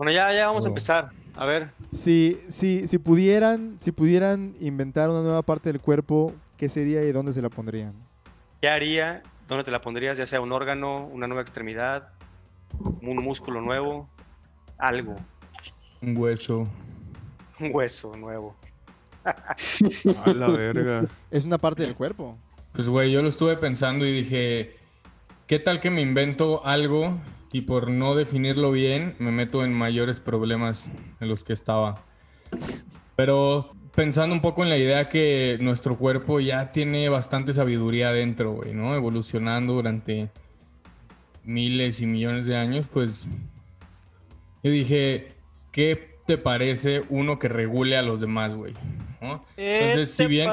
Bueno, ya, ya vamos a empezar. A ver. Si, si, si, pudieran, si pudieran inventar una nueva parte del cuerpo, ¿qué sería y dónde se la pondrían? ¿Qué haría? ¿Dónde te la pondrías? Ya sea un órgano, una nueva extremidad, un músculo nuevo, algo. Un hueso. Un hueso nuevo. A la verga. Es una parte del cuerpo. Pues, güey, yo lo estuve pensando y dije, ¿qué tal que me invento algo y por no definirlo bien me meto en mayores problemas en los que estaba? Pero pensando un poco en la idea que nuestro cuerpo ya tiene bastante sabiduría dentro, güey, ¿no? Evolucionando durante miles y millones de años, pues yo dije, ¿qué te parece uno que regule a los demás, güey? ¿No? Entonces, si bien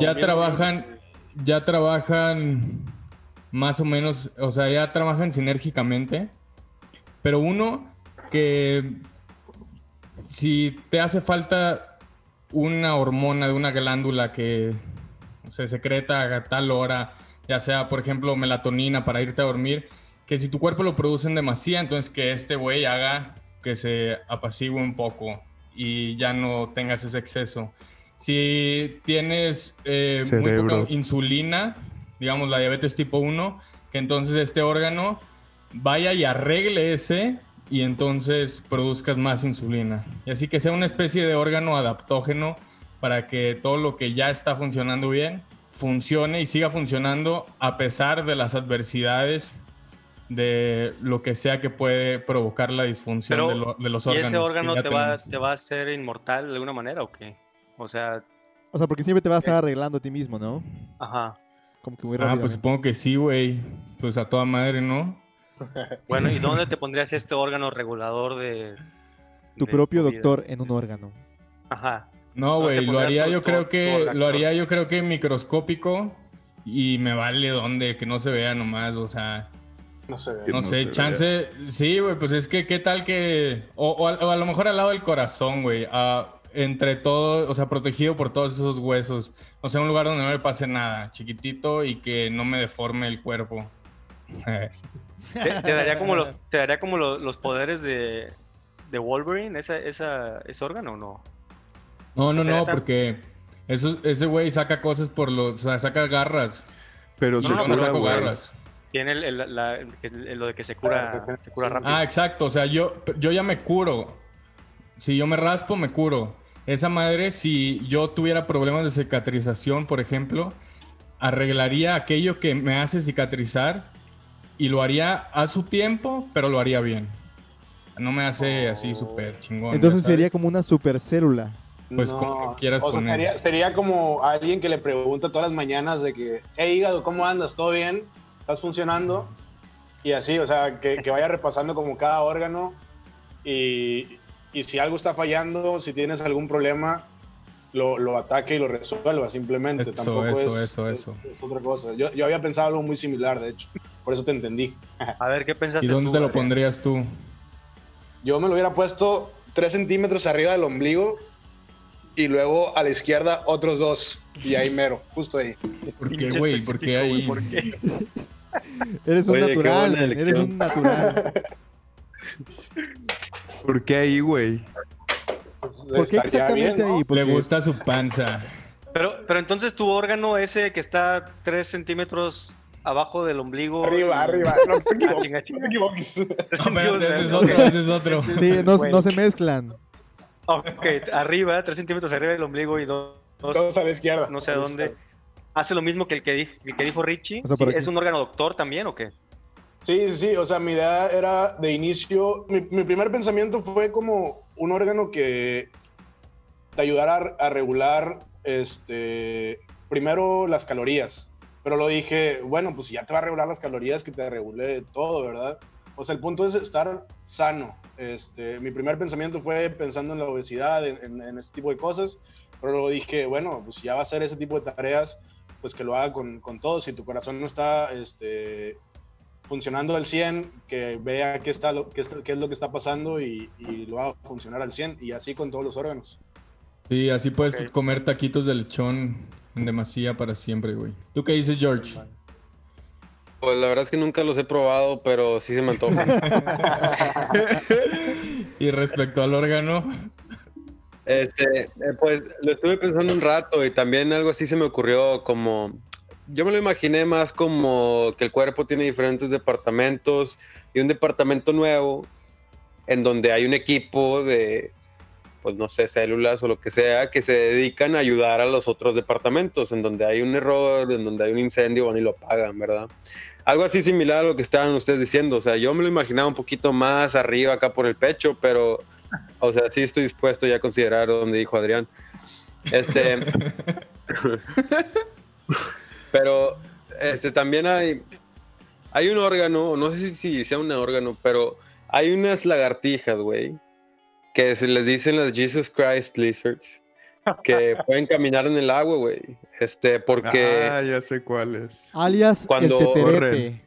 ya trabajan, ya trabajan más o menos, o sea, ya trabajan sinérgicamente, pero uno que si te hace falta una hormona de una glándula que se secreta a tal hora, ya sea, por ejemplo, melatonina para irte a dormir, que si tu cuerpo lo produce en demasía, entonces que este güey haga que se apacigue un poco y ya no tengas ese exceso. Si tienes eh, muy poca insulina, digamos la diabetes tipo 1, que entonces este órgano vaya y arregle ese y entonces produzcas más insulina. Y así que sea una especie de órgano adaptógeno para que todo lo que ya está funcionando bien funcione y siga funcionando a pesar de las adversidades de lo que sea que puede provocar la disfunción de, los órganos. ¿Y ese órgano te va, te va, a hacer inmortal de alguna manera o qué? O sea... O sea, porque siempre te va a estar arreglando a ti mismo, ¿no? Ajá. Como que muy Ah, pues supongo que sí, güey. Pues a toda madre, ¿no? Bueno, ¿y dónde te pondrías este órgano regulador de... Tu propio doctor en un órgano. Ajá. No, güey, lo haría yo creo que... Lo haría yo creo que microscópico y me vale donde, que no se vea nomás, o sea... No sé. No, sé, chance. Sí, güey, pues es que qué tal que. O, a, lo mejor al lado del corazón, güey. Entre todo, o sea, protegido por todos esos huesos. O sea, un lugar donde no me pase nada. Chiquitito y que no me deforme el cuerpo. ¿Te, daría como, los, te daría como los, poderes de, de Wolverine, esa, esa, ese órgano o no? No, no, no, porque eso, ese güey saca cosas por los. O sea, saca garras. Pero no, no, no, garras. Tiene el, lo de que se cura, se cura rápido. Ah, exacto. O sea, yo, yo ya me curo. Si yo me raspo, me curo. Esa madre, si yo tuviera problemas de cicatrización, por ejemplo, arreglaría aquello que me hace cicatrizar y lo haría a su tiempo, pero lo haría bien. No me hace así oh. súper chingón. Entonces sería como una supercélula. Pues como quieras o sea, Sería, sería, como alguien que le pregunta todas las mañanas de que, hey hígado, ¿cómo andas? ¿Todo bien? estás funcionando y así, o sea, que, vaya repasando como cada órgano y, y, si algo está fallando, si tienes algún problema, lo, lo ataque y lo resuelva simplemente. Tampoco eso, es, eso, eso. Es, otra cosa. Yo, yo, había pensado algo muy similar, de hecho, por eso te entendí. A ver, ¿qué pensaste ¿Y dónde te lo pondrías tú? Yo me lo hubiera puesto 3 centímetros arriba del ombligo y luego a la izquierda otros dos. Y ahí mero, justo ahí. ¿Por qué, güey? ¿Por qué ahí? ¿Por qué? Eres un natural, eres un natural. ¿Por qué ahí, güey? ¿Por qué exactamente ahí? Le gusta su panza. Pero, pero entonces tu órgano ese que está 3 centímetros abajo del ombligo. Arriba, arriba. No te equivoques. No te equivoques. No, pero ese es otro, ese es otro. Sí, no, no se mezclan. Ok, arriba, 3 centímetros arriba del ombligo y dos, dos a la izquierda. No sé a dónde hace lo mismo que el que, dijo, el que dijo Richie. ¿Es un órgano doctor también o qué? Sí, sí, o sea, mi idea era de inicio, mi, primer pensamiento fue como un órgano que te ayudara a, regular, este, primero las calorías, pero lo dije, bueno, pues ya te va a regular las calorías, que te regule todo, ¿verdad? O sea, el punto es estar sano. Este, mi primer pensamiento fue pensando en la obesidad, en, este tipo de cosas, pero lo dije, bueno, pues ya va a ser ese tipo de tareas, pues que lo haga con, con todo. Si tu corazón no está este, funcionando al 100, que vea qué, está, qué, es, qué es lo que está pasando y, lo haga funcionar al 100. Y así con todos los órganos. Sí, así puedes comer taquitos de lechón en demasía para siempre, güey. ¿Tú qué dices, George? Pues la verdad es que nunca los he probado, pero sí se me antoja. Y respecto al órgano, Este, eh, pues lo estuve pensando un rato y también algo así se me ocurrió como, yo me lo imaginé más como que el cuerpo tiene diferentes departamentos y un departamento nuevo en donde hay un equipo de, pues no sé, células o lo que sea, que se dedican a ayudar a los otros departamentos, en donde hay un error, en donde hay un incendio, van y lo apagan, ¿verdad? Algo así similar a lo que estaban ustedes diciendo, o sea, yo me lo imaginaba un poquito más arriba acá por el pecho, pero o sea, sí estoy dispuesto ya a considerar donde dijo Adrián. Este. pero este también hay. Hay un órgano, no sé si, sea un órgano, pero hay unas lagartijas, güey, que se les dicen las Jesus Christ Lizards, que pueden caminar en el agua, güey. Este, porque. Ah, ya sé cuál es. Alias Cuando el corren.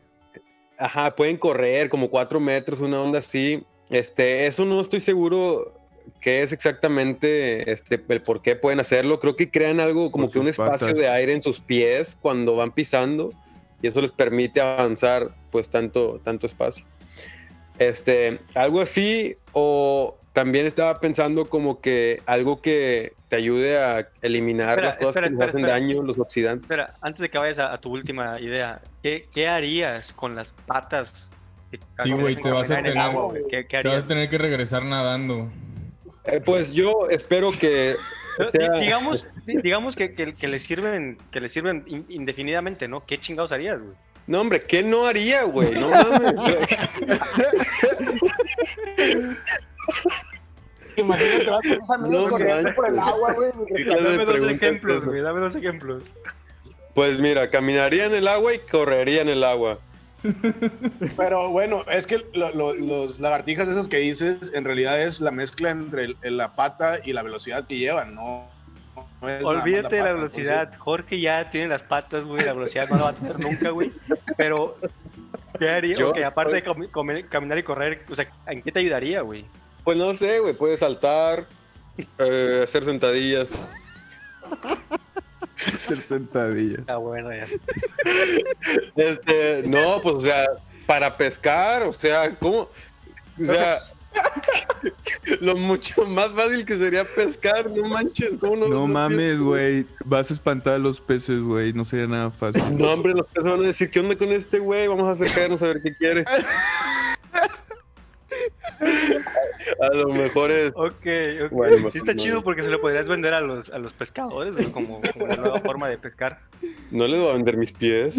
Ajá, pueden correr como cuatro metros, una onda así. Este, eso no estoy seguro qué es exactamente este, el por qué pueden hacerlo. Creo que crean algo como que un espacio patas. de aire en sus pies cuando van pisando y eso les permite avanzar pues tanto, tanto espacio. Este, algo así o también estaba pensando como que algo que te ayude a eliminar Espera, las cosas espera, que nos espera, hacen espera. daño, los oxidantes. Espera, antes de que vayas a, a tu última idea, ¿qué, qué harías con las patas? que- Sí, güey, te vas a tener- agua? ¿Qué, qué te vas a tener que regresar nadando. Eh, pues yo espero que sea- digamos, di- digamos que, que, que le sirven, que le sirven in- indefinidamente, ¿no? ¿Qué chingados harías, güey? No, hombre, ¿qué no haría, güey? No mames. Imagínate, vas con tus amigos No corriendo manches. por el agua, güey. ¿Qué clase de Dame dos ejemplos, güey, dame dos ejemplos. Pues mira, caminaría en el agua y correría en el agua. Pero bueno, es que lo- lo- los lagartijas esos que dices, en realidad es la mezcla entre el- la pata y la velocidad que llevan, ¿no? no Olvídate de la pata, velocidad. Jorge ya tiene las patas, güey. La velocidad no la va a tener nunca, güey. Pero, ¿qué haría? Yo- aparte de comer- caminar y correr, o sea, ¿en qué te ayudaría, güey? Pues no sé, güey, puedes saltar, eh, hacer sentadillas. Hacer sentadillas. Ah, bueno, ya. Este, no, pues o sea, para pescar, o sea, ¿cómo? O sea, lo mucho más fácil que sería pescar, no manches, ¿cómo no? No no mames, güey. Vas a espantar a los peces, güey. No sería nada fácil. No, hombre, los peces van a decir, ¿qué onda con este güey? Vamos a acercarnos a ver qué quiere. A lo mejor es. Ok, ok. Bueno, sí está no. chido porque se lo podrías vender a los, a los pescadores, como, como una nueva forma de pescar. No les voy a vender mis pies.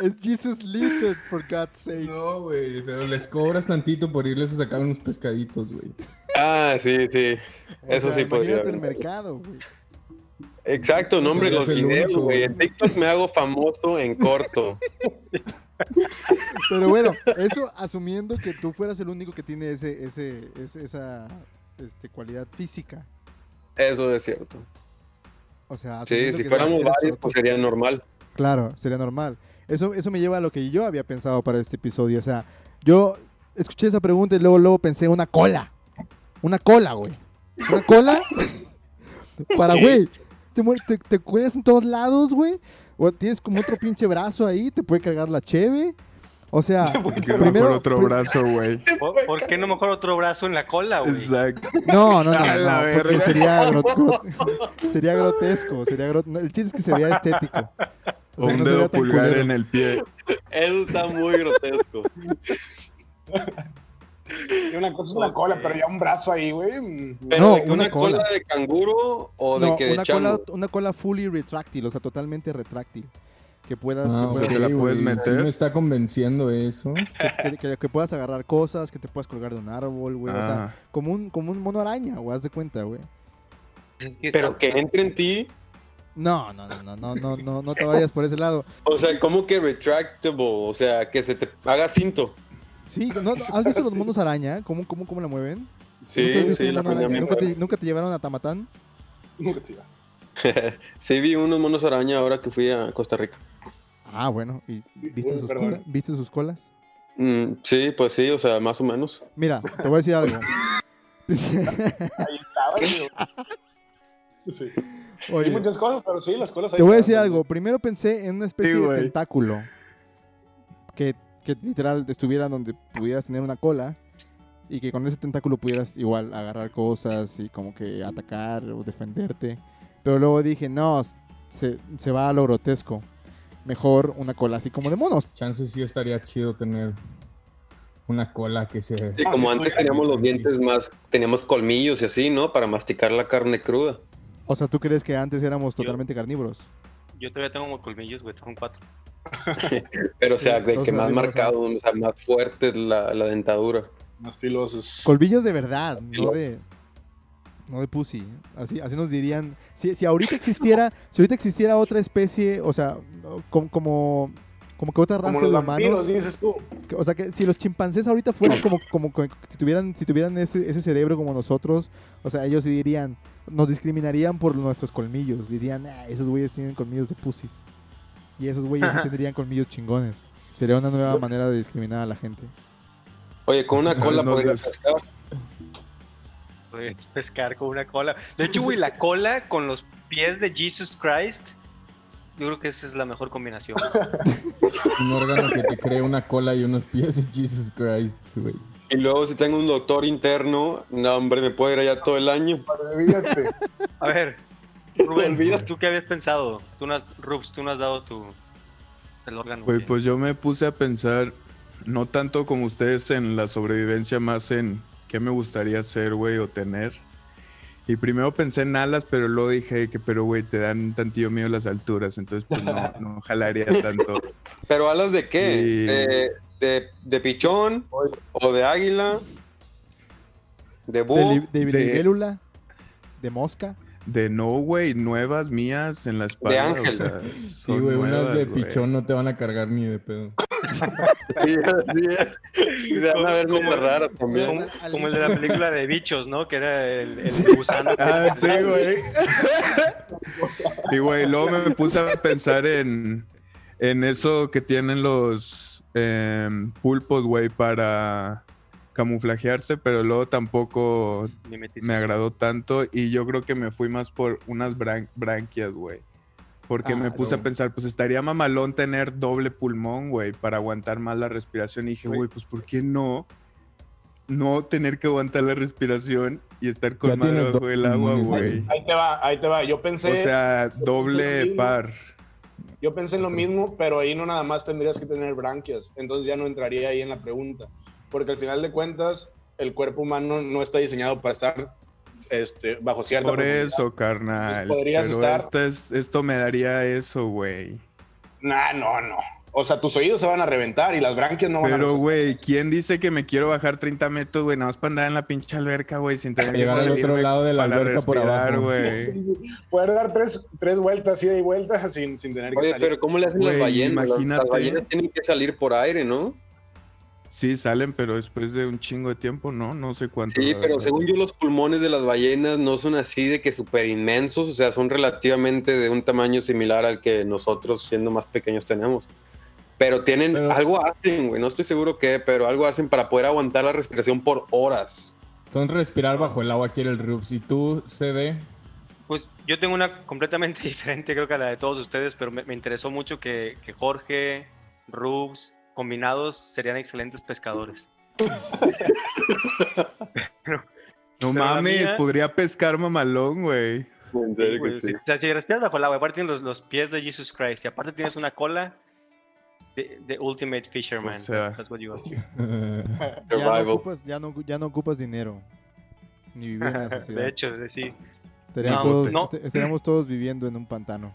Es Jesus Lizard, for God's sake. No, güey, pero les cobras tantito por irles a sacar unos pescaditos, güey. Ah, sí, sí. O Eso sea, sí podría. Imagínate el mercado, güey. Exacto, no, hombre, Podría los videos, güey. En TikTok me hago famoso en corto. Pero bueno, eso asumiendo que tú fueras el único que tiene ese, ese, ese- esa este, cualidad física. Eso es cierto. O sea, Sí, si que fuéramos varios, pues sería normal. Claro, sería normal. Eso, eso me lleva a lo que yo había pensado para este episodio. O sea, yo escuché esa pregunta y luego, luego pensé una cola. Una cola, güey. Una cola para, güey. Te, muer- te, te cuelgas en todos lados, güey. O tienes como otro pinche brazo ahí, te puede cargar la cheve. O sea, Que primero. mejor otro brazo, güey. ¿Por, por qué no mejor otro brazo en la cola, güey? Exacto. No, no, no, no, porque sería, gro- gro- sería grotesco. Sería no, el chiste es que se vea estético. O sea, un no dedo pulgar culero. en el pie. Eso está muy grotesco. Y una cosa es una cola, pero ya un brazo ahí, güey. mm, Pero No, de que una una, cola. cola. de canguro o de No, que de una chango. cola, una cola fully retráctil, o sea, totalmente retráctil. Que puedas, Ah, que, puedas la puedes meter. Sí me está convenciendo eso. que, que- que puedas agarrar cosas, que te puedas colgar de un árbol, güey. O sea, Ah, como un, como un mono araña, güey, haz de cuenta, güey. Es que Pero está- que entre en ti. No, no, no, no, no, no, no, no te vayas por ese lado. O sea, como que retractable. O sea, que se te haga cinto. Sí, ¿no, no- ¿has visto los monos araña? ¿Cómo, cómo, cómo la mueven? ¿Nunca has Sí, la. ¿Nunca te, nunca te llevaron a Tamatán? nunca te iba. Sí, vi unos monos araña ahora que fui a Costa Rica. Ah, bueno. ¿Y viste Uy, sus, colas? ¿Viste sus colas? Mm, sí, pues sí, o sea, más o menos. Mira, te voy a decir algo. Ahí estaba. Sí. Oye, Sí, muchas cosas, pero sí, las colas ahí Te voy a decir algo. Primero pensé en una especie Sí, de tentáculo que, que literal estuvieran donde pudieras tener una cola y que con ese tentáculo pudieras igual agarrar cosas y como que atacar o defenderte. Pero luego dije, no, se, se va a lo grotesco. Mejor una cola así como de monos. Chances sí estaría chido tener una cola que se... Sí, como antes teníamos los dientes más, teníamos colmillos y así, ¿no? Para masticar la carne cruda. O sea, ¿tú crees que antes éramos totalmente carnívoros? Yo todavía tengo colmillos, güey, tengo cuatro. Pero, o sea, Sí, de que más marcado, o sea, más fuerte la, la dentadura. Más filosos. Colmillos de verdad, no de... No de pussy. Así, así nos dirían. Si, si ahorita existiera, si ahorita existiera otra especie, o sea, como, como, como que otra raza Como los de vampiros, humanos, dices tú. que- o sea que si los chimpancés ahorita fueran como, como, que si tuvieran, si tuvieran ese, ese cerebro como nosotros, o sea, ellos dirían, nos discriminarían por nuestros colmillos, dirían, "Ah, esos güeyes tienen colmillos de pussies. Y esos güeyes sí tendrían colmillos chingones. Sería una nueva manera de discriminar a la gente. Oye, con una cola No, podrías pescar. Puedes pescar con una cola. De hecho, güey, la cola con los pies de Jesus Christ, yo creo que esa es la mejor combinación. Un órgano que te cree una cola y unos pies de Jesus Christ, güey. Y luego si tengo un doctor interno, no, hombre, me puedo ir allá todo el año. Olvídate. A ver, Rubén. ¿tú qué habías pensado? Tú no has, Rubs, tú no has dado tu el órgano. Güey, pues yo me puse a pensar, no tanto como ustedes en la sobrevivencia, más en qué me gustaría hacer, güey, o tener. Y primero pensé en alas, pero luego dije que, pero, güey, te dan tantillo miedo las alturas, entonces pues no, no jalaría tanto. ¿Pero alas de qué? Sí. ¿De, de, de pichón? ¿O de águila? ¿De De, búho? de, de- libélula, de mosca. De no, güey, nuevas mías en la espalda. ángel. O sea, Sí, güey, unas de güey. pichón no te van a cargar ni de pedo. Sí, así es. Y se van a ver Como- medio raras como, también. como el de la película de bichos, ¿no? Que era el, el gusano. Ah, sí, güey. Y, güey, luego me puse a pensar en, en eso que tienen los em, pulpos, güey, para camuflajearse, pero luego tampoco me agradó tanto y yo creo que me fui más por unas bran- branquias, güey. Porque me Ah, puse sí. a pensar, pues estaría mamalón tener doble pulmón, güey, para aguantar más la respiración. Y dije, Güey. pues ¿por qué no? No tener que aguantar la respiración y estar con madre bajo el agua, güey. Ahí te va, ahí te va. Yo pensé, O sea, doble par. yo pensé en lo mismo, pero ahí no nada más tendrías que tener branquias. Entonces ya no entraría ahí en la pregunta. Porque al final de cuentas, el cuerpo humano no está diseñado para estar este, bajo cierta Por eso, carnal. Pues podrías Pero estar- esta es- esto me daría eso, güey. Nah, no, no. O sea, tus oídos se van a reventar y las branquias no van a Pero, güey. ¿quién dice que me quiero bajar 30 metros, güey? Nada más para andar en la pinche alberca, güey, sin tener que Llegar al otro lado de la alberca por abajo. güey. Sí, sí. Poder dar tres, tres vueltas, ida y vuelta, sin, sin tener que Oye, salir. pero ¿cómo le hacen las ballenas? Imagínate. Las ballenas tienen que salir por aire, ¿no? Sí, salen, pero después de un chingo de tiempo, ¿no? No sé cuánto. Sí, pero según yo los pulmones de las ballenas no son así de que súper inmensos, o sea, son relativamente de un tamaño similar al que nosotros siendo más pequeños tenemos. Pero tienen, Pero- algo hacen, güey, no estoy seguro qué, pero algo hacen para poder aguantar la respiración por horas. Entonces respirar bajo el agua quiere el Rubs. ¿Y tú, CD? Pues yo tengo una completamente diferente, creo que a la de todos ustedes, pero me, me interesó mucho que, que Jorge, Rubs, combinados serían excelentes pescadores. No pero mames, mía- podría pescar mamalón, güey. En serio que Pues, sí. O sea, si respiras bajo el agua, aparte tienes los, los pies de Jesus Christ y aparte tienes una cola de, de Ultimate Fisherman. O sea. That's what you are. Ya no, ocupas, ya, no, ya no ocupas dinero. Ni vivir en la sociedad. de hecho, sí. No, todos, no. est- estaríamos todos viviendo en un pantano.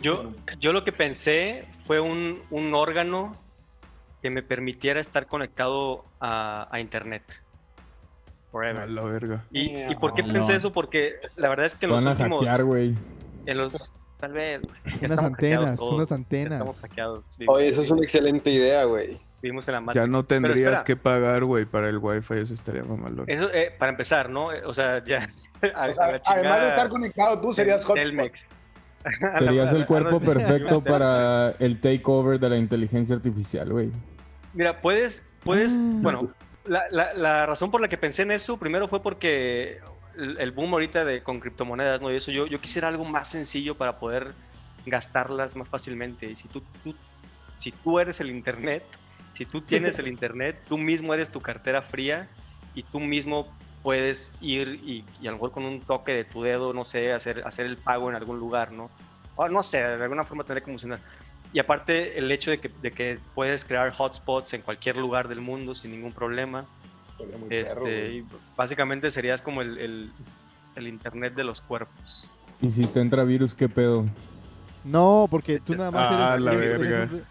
Yo, yo lo que pensé fue un, un órgano que me permitiera estar conectado a, a internet. A Forever. la verga. ¿Y, ¿Y por qué pensé no. eso? Porque la verdad es que en los van a últimos... hackear, güey. En los... Tal vez, Unas antenas, todos. unas antenas. Estamos hackeados. Vivimos- Oye, eso es una excelente idea, güey. Vivimos en la Matrix. Ya no tendrías que pagar, güey, para el wifi, eso estaría mamalón. Eso, eh, para empezar, ¿no? Eh, O sea, ya... a- O a sea, la además de estar conectado, tú serías hotspot. A Serías a el cuerpo a la- perfecto para el takeover de la inteligencia artificial, güey. Mira, puedes, puedes, Ah. bueno, la, la- la razón por la que pensé en eso primero fue porque el, el boom ahorita de con criptomonedas, ¿no? Y eso yo, yo quisiera algo más sencillo para poder gastarlas más fácilmente. Y si tú, tú si tú eres el Internet, si tú tienes el Internet, tú mismo eres tu cartera fría y tú mismo puedes ir y, y, a lo mejor con un toque de tu dedo, no sé, hacer, hacer el pago en algún lugar, ¿no? O no sé, de alguna forma tendría que funcionar. Y aparte el hecho de que, de que puedes crear hotspots en cualquier lugar del mundo sin ningún problema. Muy Este, básicamente serías como el, el- el internet de los cuerpos. Y si te entra virus, ¿qué pedo? No, porque tú nada más Ah, eres, la eres- eres verga. un-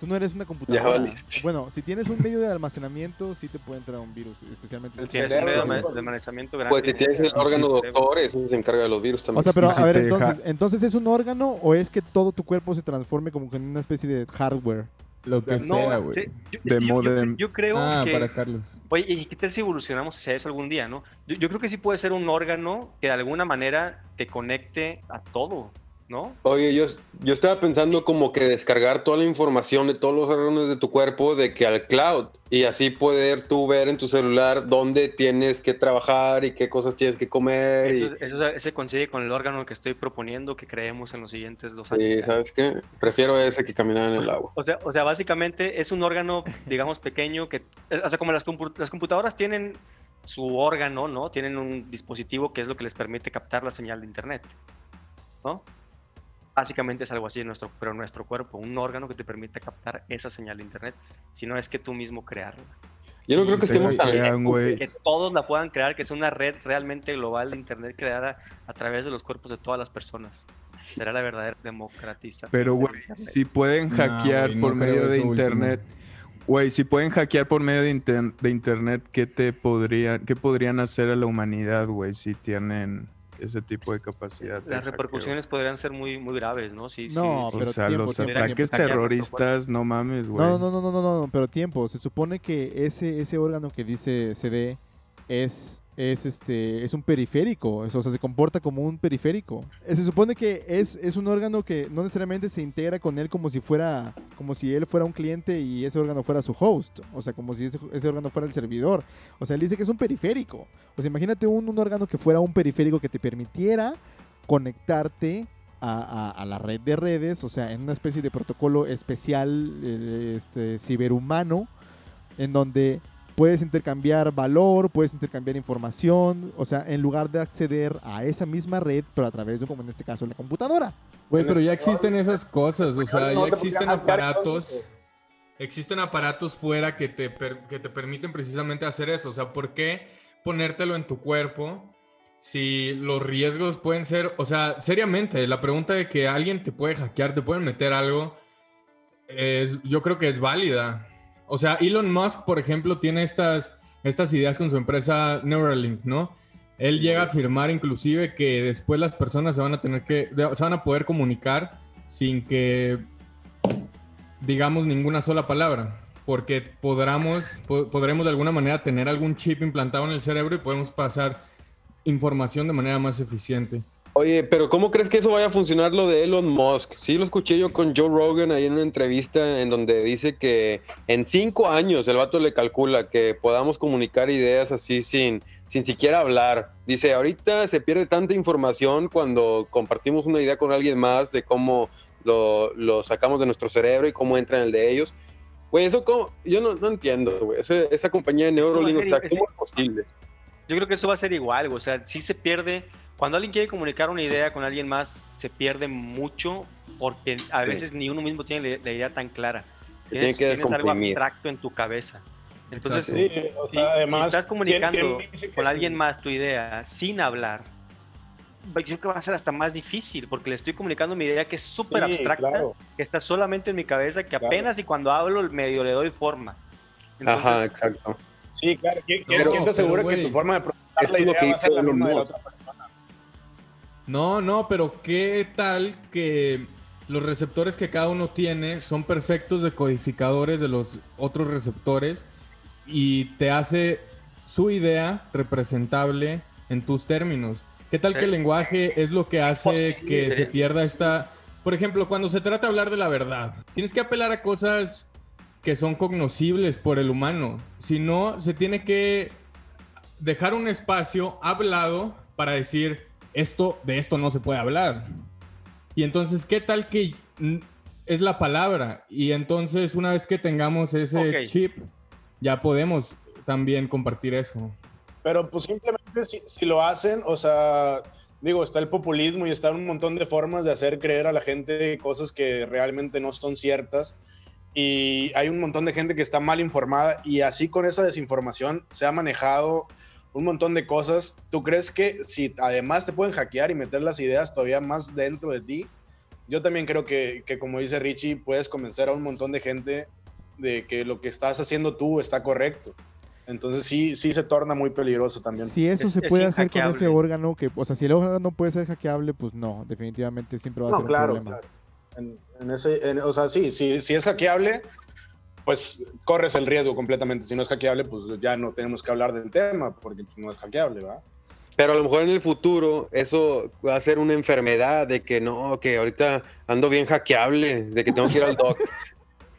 tú no eres una computadora. Bueno, si tienes un medio de almacenamiento, sí te puede entrar un virus, especialmente. Si Tienes un medio de, de almacenamiento grande. Pues si tienes el órgano Sí, doctor, eso se encarga de los virus también. O sea, pero a ver, entonces, entonces ¿es un órgano o es que todo tu cuerpo se transforme como que en una especie de hardware? Lo que No, sea, güey. yo, De que yo- yo- modem. yo creo Ah, que... para Carlos. Oye, ¿y qué tal si evolucionamos hacia eso algún día, no? Yo, yo creo que sí puede ser un órgano que de alguna manera te conecte a todo, ¿no? Oye, yo, yo estaba pensando como que descargar toda la información de todos los órganos de tu cuerpo de que al cloud y así poder tú ver en tu celular dónde tienes que trabajar y qué cosas tienes que comer y, Eso, se consigue con el órgano que estoy proponiendo que creemos en los siguientes dos años. y, ¿sabes qué? Prefiero ese que caminar en el agua. O sea, o sea, básicamente es un órgano, digamos, pequeño que, o sea, como las, las computadoras tienen su órgano, ¿no? Tienen un dispositivo que es lo que les permite captar la señal de internet, ¿no? Básicamente es algo así en nuestro, pero en nuestro cuerpo, un órgano que te permite captar esa señal de internet, si no es que tú mismo crearla. Yo no creo que Te estemos tan lejos. güey. Que todos la puedan crear, que sea una red realmente global de internet creada a través de los cuerpos de todas las personas. Será la verdadera democratización. Pero, güey, si pueden hackear no por medio de internet, güey, si pueden hackear por medio de, inter- de internet, ¿qué te podrían, qué podrían hacer a la humanidad, güey, si tienen ese tipo de capacidad? de Las hackeo? repercusiones podrían ser muy, muy graves, ¿no? Sí, No, sí, pero o sea, tiempo, los tiempo, ataques tiempo. terroristas, no mames, güey. No, no, no, no, no, no, pero tiempo. Se supone que ese, ese órgano que dice CD es, es, este, es un periférico. O sea, se comporta como un periférico. Eh, Se supone que es, es un órgano que no necesariamente se integra con él como si fuera, como si él fuera un cliente y ese órgano fuera su host. O sea, como si ese, órgano fuera el servidor. O sea, él dice que es un periférico. O sea, imagínate un, un órgano que fuera un periférico que te permitiera conectarte a la red de redes, o sea, en una especie de protocolo especial eh, este, ciberhumano, en donde puedes intercambiar valor, puedes intercambiar información, o sea, en lugar de acceder a esa misma red, pero a través de, como en este caso, la computadora. Güey, pero ya existen esas cosas, o sea, ya te existen aparatos, existen aparatos fuera que te, per- que te permiten precisamente hacer eso, o sea, ¿por qué ponértelo en tu cuerpo si los riesgos pueden ser, o sea, seriamente, la pregunta de que alguien te puede hackear, te pueden meter algo, es, yo creo que es válida. O sea, Elon Musk, por ejemplo, tiene estas, estas ideas con su empresa Neuralink, ¿no? Él llega a afirmar inclusive que después las personas se van a tener que, se van a poder comunicar sin que digamos ninguna sola palabra, porque podremos, po- podremos de alguna manera tener algún chip implantado en el cerebro y podemos pasar información de manera más eficiente. Oye, pero ¿cómo crees que eso vaya a funcionar lo de Elon Musk? Sí, lo escuché yo con Joe Rogan ahí en una entrevista en donde dice que en cinco años el vato le calcula que podamos comunicar ideas así sin, sin siquiera hablar. Dice, ahorita se pierde tanta información cuando compartimos una idea con alguien más de cómo lo, lo sacamos de nuestro cerebro y cómo entra en el de ellos. Güey, eso como, yo no, no entiendo, güey. Esa compañía de Neuralink, ¿cómo es posible? Yo creo que eso va a ser igual, o sea, sí se pierde. Cuando alguien quiere comunicar una idea con alguien más, se pierde mucho porque a Sí. veces ni uno mismo tiene la, la idea tan clara. Se tiene que tienes algo abstracto en tu cabeza. Entonces. Sí, o si, sea, si además. estás comunicando ¿quién- quién con sí? alguien más tu idea sin hablar, yo creo que va a ser hasta más difícil porque le estoy comunicando mi idea que es súper Sí, abstracta, claro. que está solamente en mi cabeza, que Claro. apenas y cuando hablo medio le doy forma. Ajá, Entonces, exacto. Sí, claro. ¿Quién, Pero- quién te asegura pero, que güey, tu forma de es la lo idea que va a ser dice la misma de la otra persona? No, no, pero ¿qué tal que los receptores que cada uno tiene son perfectos decodificadores de los otros receptores y te hace su idea representable en tus términos? ¿Qué tal Sí. que el lenguaje es lo que hace Posible. que se pierda esta... Por ejemplo, cuando se trata de hablar de la verdad, tienes que apelar a cosas que son cognoscibles por el humano. Si no, se tiene que dejar un espacio hablado para decir esto de esto no se puede hablar. Y entonces, ¿qué tal que es la palabra. Y entonces, una vez que tengamos ese chip, ya podemos también compartir eso. Pero pues simplemente si, si lo hacen, o sea, digo, está el populismo y está un montón de formas de hacer creer a la gente cosas que realmente no son ciertas. Y hay un montón de gente que está mal informada y así con esa desinformación se ha manejado un montón de cosas. ¿Tú crees que si además te pueden hackear y meter las ideas todavía más dentro de ti? Yo también creo que, que como dice Richie, puedes convencer a un montón de gente de que lo que estás haciendo tú está correcto. Entonces sí, sí se torna muy peligroso también. Si eso Es- se es puede hacer con ese órgano, que, o sea, si el órgano no puede ser hackeable, pues no, definitivamente siempre va a No, ser un claro, problema. claro. En, en ese, en- o sea, sí, sí, si es hackeable, pues corres el riesgo completamente. Si no es hackeable, pues ya no tenemos que hablar del tema, porque pues, no es hackeable, ¿verdad? Pero a lo mejor en el futuro eso va a ser una enfermedad de que no, que ahorita ando bien hackeable, de que tengo que ir al doc.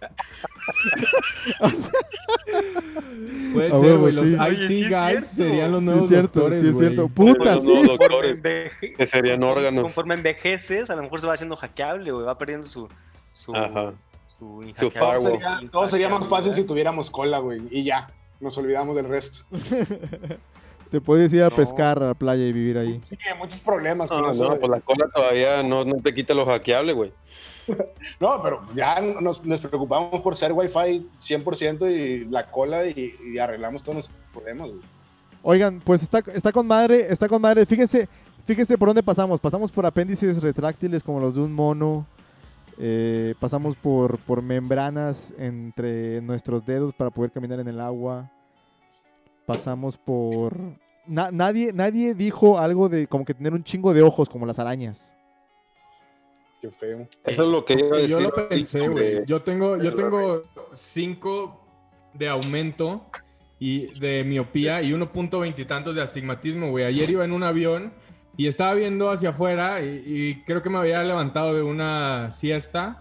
Puede ser, güey. Los sí. IT Oye, sí es guys serían los Sí, nuevos es cierto, doctores, sí es cierto. Puta, Los sí. nuevos Conforme doctores enveje- que serían órganos. Conforme envejeces, a lo mejor se va haciendo hackeable, güey. Va perdiendo su. Su, Ajá. Su, Su inhackeable- firewall. Todo sería, todo sería más fácil si tuviéramos cola, güey, y ya, nos olvidamos del resto. Te puedes ir a No. pescar a la playa y vivir ahí. Sí, hay muchos problemas con No, eso. no, pues la cola todavía no, no te quita lo hackeable, güey. No, pero ya nos, nos preocupamos por ser Wi-Fi 100% y la cola y, y arreglamos todos nuestros problemas, güey. Oigan, pues está, está con madre, está con madre. Fíjense, fíjense por dónde pasamos. Pasamos por apéndices retráctiles como los de un mono. Eh, pasamos por, por membranas entre nuestros dedos para poder caminar en el agua. Pasamos por... Na- nadie, nadie dijo algo de como que tener un chingo de ojos como las arañas. Qué feo. Eso es lo que iba a Yo decir. lo pensé, güey. Yo tengo, yo tengo 5 de aumento y de miopía y 1.20 y tantos de astigmatismo, güey. Ayer iba en un avión y estaba viendo hacia afuera y, y creo que me había levantado de una siesta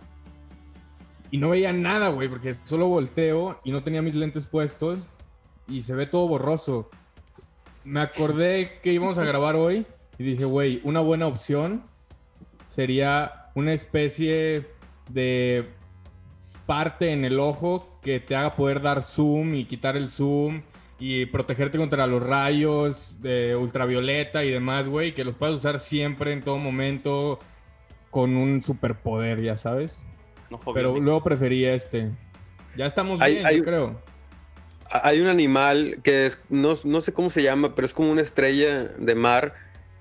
y no veía nada, güey, porque solo volteo y no tenía mis lentes puestos y se ve todo borroso. Me acordé que íbamos a grabar hoy y dije, güey, una buena opción sería una especie de parte en el ojo que te haga poder dar zoom y quitar el zoom y protegerte contra los rayos de ultravioleta y demás, güey, que los puedas usar siempre, en todo momento, con un superpoder, ya sabes. No, joven. Pero luego preferí este. Ya estamos Hay- bien, hay- yo creo. Hay un animal que es, no, no sé cómo se llama, pero es como una estrella de mar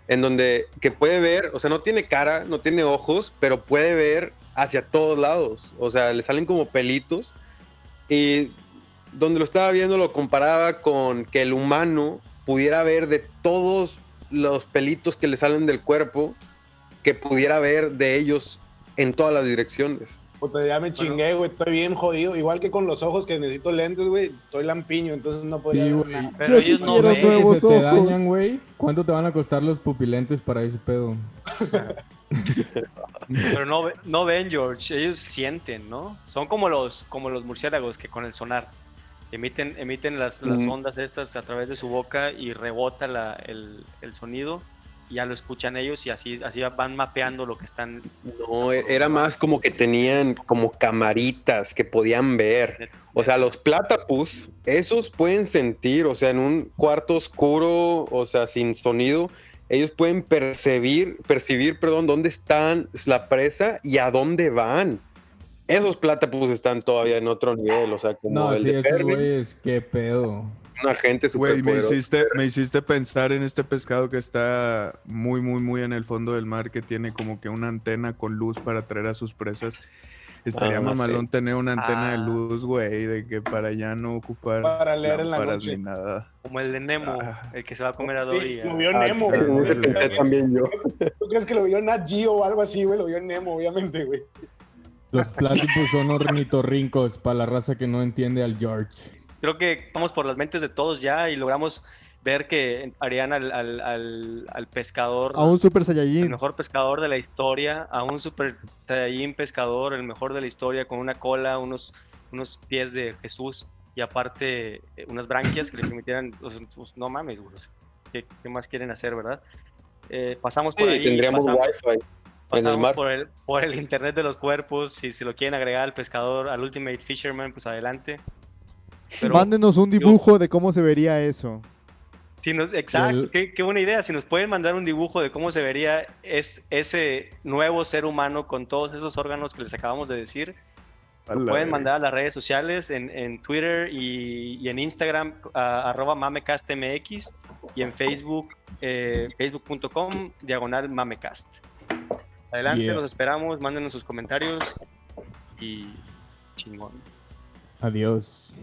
en donde que puede ver, o sea, no tiene cara, no tiene ojos, pero puede ver hacia todos lados. O sea, le salen como pelitos. Y donde lo estaba viendo lo comparaba con que el humano pudiera ver de todos los pelitos que le salen del cuerpo, que pudiera ver de ellos en todas las direcciones. Puta, ya me chingué, güey. Estoy bien jodido. Igual que con los ojos que necesito lentes, güey. Estoy lampiño, entonces no podría Sí, ver güey. nada. Pero Yo sí ellos no quiero ven. nuevos te dañan, güey. ¿Cuánto te van a costar los pupilentes para ese pedo? Pero no, no ven, George. Ellos sienten, ¿no? Son como los, como los murciélagos que con el sonar emiten, emiten las, las ondas estas a través de su boca y rebota la- el, el sonido. Y ya lo escuchan ellos y así, así van mapeando lo que están. No, e- era más como que tenían como camaritas que podían ver. O sea, los platypus, esos pueden sentir, o sea, en un cuarto oscuro, o sea, sin sonido, ellos pueden percibir, percibir, perdón, dónde están la presa y a dónde van. Esos platypus están todavía en otro nivel, o sea, como No, el sí, de esos Perry, güeyes, qué pedo. un agente Güey, super me hiciste, me hiciste pensar en este pescado que está muy, muy, muy en el fondo del mar, que tiene como que una antena con luz para atraer a sus presas. Estaría Ah, mamalón tener una antena de Ah. luz, güey, de que para ya no ocupar Para leer en la noche. ni nada. Como el de Nemo, Ah. el que se va a comer a Dory. Sí, lo vio Ah, Nemo, claro, güey. también yo. ¿Tú crees que lo vio Nat Geo o algo así, güey? Lo vio Nemo, obviamente, güey. Los platypus son ornitorrincos para la raza que no entiende al George. Creo que vamos por las mentes de todos ya y logramos ver que harían al, al, al, al pescador. A un Super el Saiyajin. mejor pescador de la historia, a un super Saiyajin pescador, el mejor de la historia, con una cola, unos, unos pies de Jesús y aparte eh, unas branquias que le permitieran, pues, pues, no mames, güey, ¿qué, qué más quieren hacer, verdad? Eh, pasamos por Sí, ahí. tendríamos pasamos- wifi. Pasamos mar. por el, por el internet de los cuerpos. Si se lo quieren agregar al pescador, al Ultimate Fisherman, pues adelante. Pero Mándenos un dibujo de cómo se vería eso. si nos, exacto, El- qué, qué buena idea. Si nos pueden mandar un dibujo de cómo se vería es, ese nuevo ser humano con todos esos órganos que les acabamos de decir, lo pueden mandar a las redes sociales, en, en Twitter y, y en Instagram, a- arroba mamecastmx, y en Facebook, eh, facebook.com, diagonal mamecast. Adelante, Yeah. los esperamos, mándenos sus comentarios y chingón. Adiós.